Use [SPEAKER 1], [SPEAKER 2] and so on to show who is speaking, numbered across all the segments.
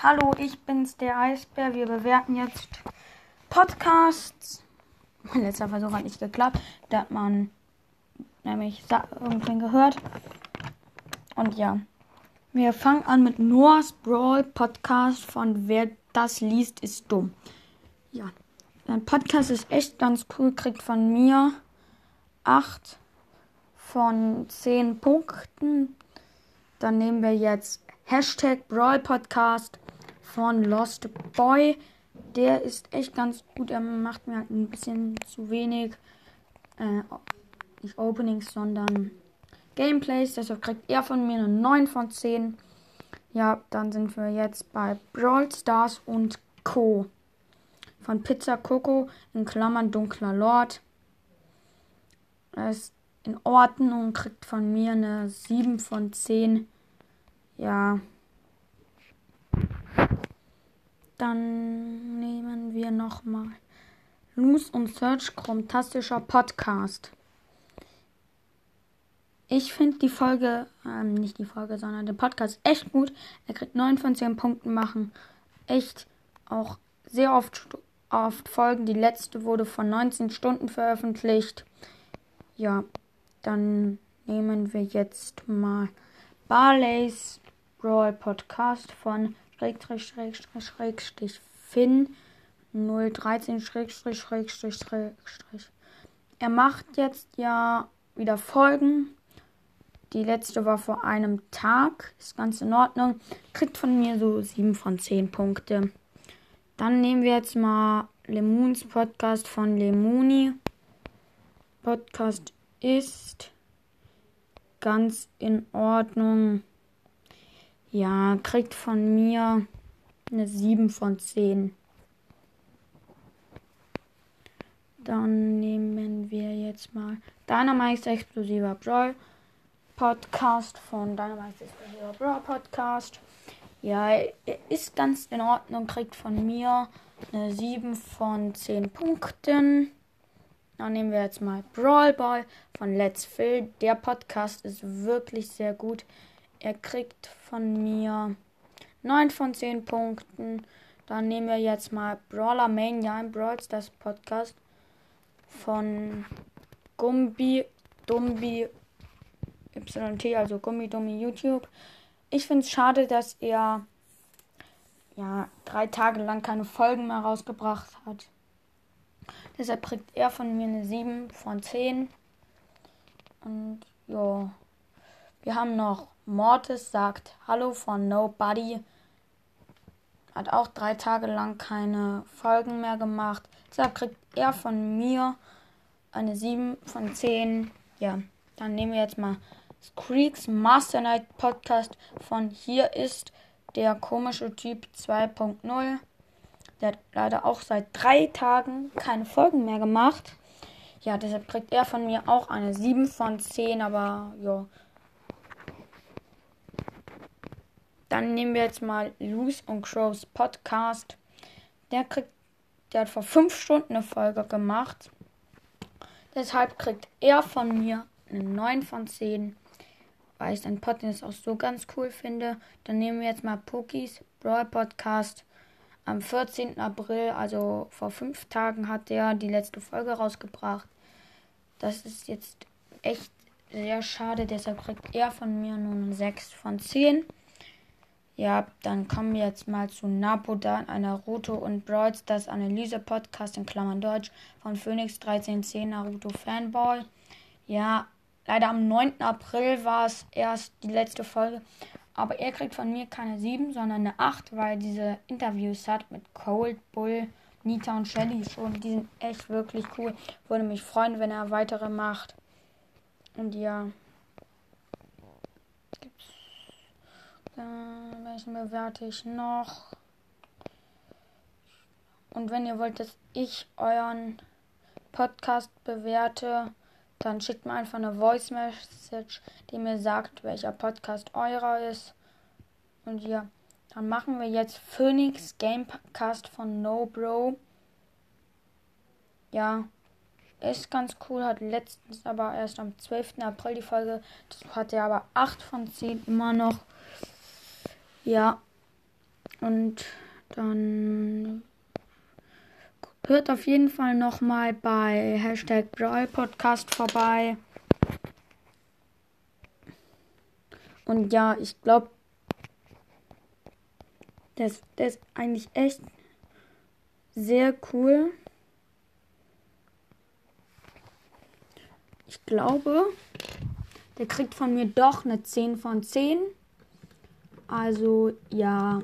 [SPEAKER 1] Hallo, ich bin's, der Eisbär. Wir bewerten jetzt Podcasts. Mein letzter Versuch hat nicht geklappt. Da hat man nämlich irgendwen gehört. Und ja, wir fangen an mit Noah's Brawl Podcast von Wer das liest, ist dumm. Ja, sein Podcast ist echt ganz cool. Kriegt von mir 8 von 10 Punkten. Dann nehmen wir jetzt Hashtag Brawl Podcast von Lost Boy. Der ist echt ganz gut. Er macht mir halt ein bisschen zu wenig. Äh, nicht Openings, sondern Gameplays. Deshalb kriegt er von mir eine 9 von 10. Ja, dann sind wir jetzt bei Brawl Stars und Co. Von Pizza Coco in Klammern Dunkler Lord. Er ist in Ordnung, kriegt von mir eine 7 von 10. Ja, dann nehmen wir nochmal Loose und Search Chromtastischer Podcast. Ich finde die Folge, ähm, nicht die Folge, sondern den Podcast echt gut. Er kriegt 9 von 10 Punkten machen. Echt auch sehr oft, oft Folgen. Die letzte wurde von 19 Stunden veröffentlicht. Ja, dann nehmen wir jetzt mal Barley's Brawl Podcast von Schrägstrich, Schrägstrich, Schrägstrich, Finn 013 Schrägstrich, Schrägstrich, Schrägstrich. Er macht jetzt ja wieder Folgen. Die letzte war vor einem Tag. Ist ganz in Ordnung. Kriegt von mir so 7 von 10 Punkte. Dann nehmen wir jetzt mal Lemons Podcast von Lemuni. Podcast ist ganz in Ordnung. Ja, kriegt von mir eine 7 von 10. Dann nehmen wir jetzt mal Dynamite Explosiver Brawl Podcast von Dynamite Explosiver Brawl Podcast. Ja, ist ganz in Ordnung, kriegt von mir eine 7 von 10 Punkten. Dann nehmen wir jetzt mal Brawl Ball von Let's Fill. Der Podcast ist wirklich sehr gut. Er kriegt von mir 9 von 10 Punkten. Dann nehmen wir jetzt mal Brawler Mania im Brawl Stars Podcast von Gumbi Dumbi YT, also Gummi Dummi YouTube. Ich finde es schade, dass er ja drei Tage lang keine Folgen mehr rausgebracht hat. Deshalb kriegt er von mir eine 7 von 10. Und ja, wir haben noch Mortis sagt Hallo von Nobody. Hat auch drei Tage lang keine Folgen mehr gemacht. Deshalb kriegt er von mir eine 7 von 10. Ja, dann nehmen wir jetzt mal Screeks Master Night Podcast von Hier ist der komische Typ 2.0. Der hat leider auch seit drei Tagen keine Folgen mehr gemacht. Ja, deshalb kriegt er von mir auch eine 7 von 10, aber ja, Dann nehmen wir jetzt mal Loose und Crows Podcast. Der kriegt, der hat vor fünf Stunden eine Folge gemacht. Deshalb kriegt er von mir eine 9 von 10, weil ich seinen Podcast auch so ganz cool finde. Dann nehmen wir jetzt mal Pokis Brawl Podcast. Am 14. April, also vor fünf Tagen, hat er die letzte Folge rausgebracht. Das ist jetzt echt sehr schade, deshalb kriegt er von mir nur eine 6 von 10. Ja, dann kommen wir jetzt mal zu Napodan, einer Naruto und Brawl Stars Analyse Podcast in Klammern Deutsch von Phoenix 1310 Naruto Fanboy. Ja, leider am 9. April war es erst die letzte Folge. Aber er kriegt von mir keine 7, sondern eine 8, weil diese Interviews hat mit Cold Bull, Nita und Shelly schon. Die sind echt wirklich cool. Würde mich freuen, wenn er weitere macht. Und ja. Dann welchen bewerte ich noch? Und wenn ihr wollt, dass ich euren Podcast bewerte, dann schickt mir einfach eine Voice Message, die mir sagt, welcher Podcast eurer ist. Und ja, dann machen wir jetzt Phoenix Gamecast von No Bro. Ja, ist ganz cool, hat letztens aber erst am 12. April die Folge. Das hat er aber 8 von 10 immer noch. Ja. Und dann hört auf jeden Fall nochmal bei Hashtag Brawl Podcast vorbei. Und ja, ich glaube, das, das ist eigentlich echt sehr cool. Ich glaube, der kriegt von mir doch eine 10 von 10. Also ja,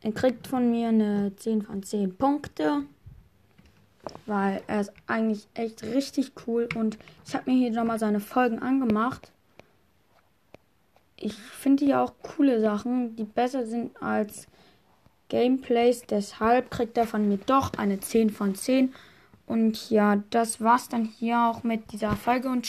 [SPEAKER 1] er kriegt von mir eine 10 von 10 Punkte. Weil er ist eigentlich echt richtig cool. Und ich habe mir hier nochmal seine Folgen angemacht. Ich finde hier auch coole Sachen, die besser sind als Gameplays. Deshalb kriegt er von mir doch eine 10 von 10. Und ja, das war's dann hier auch mit dieser Folge und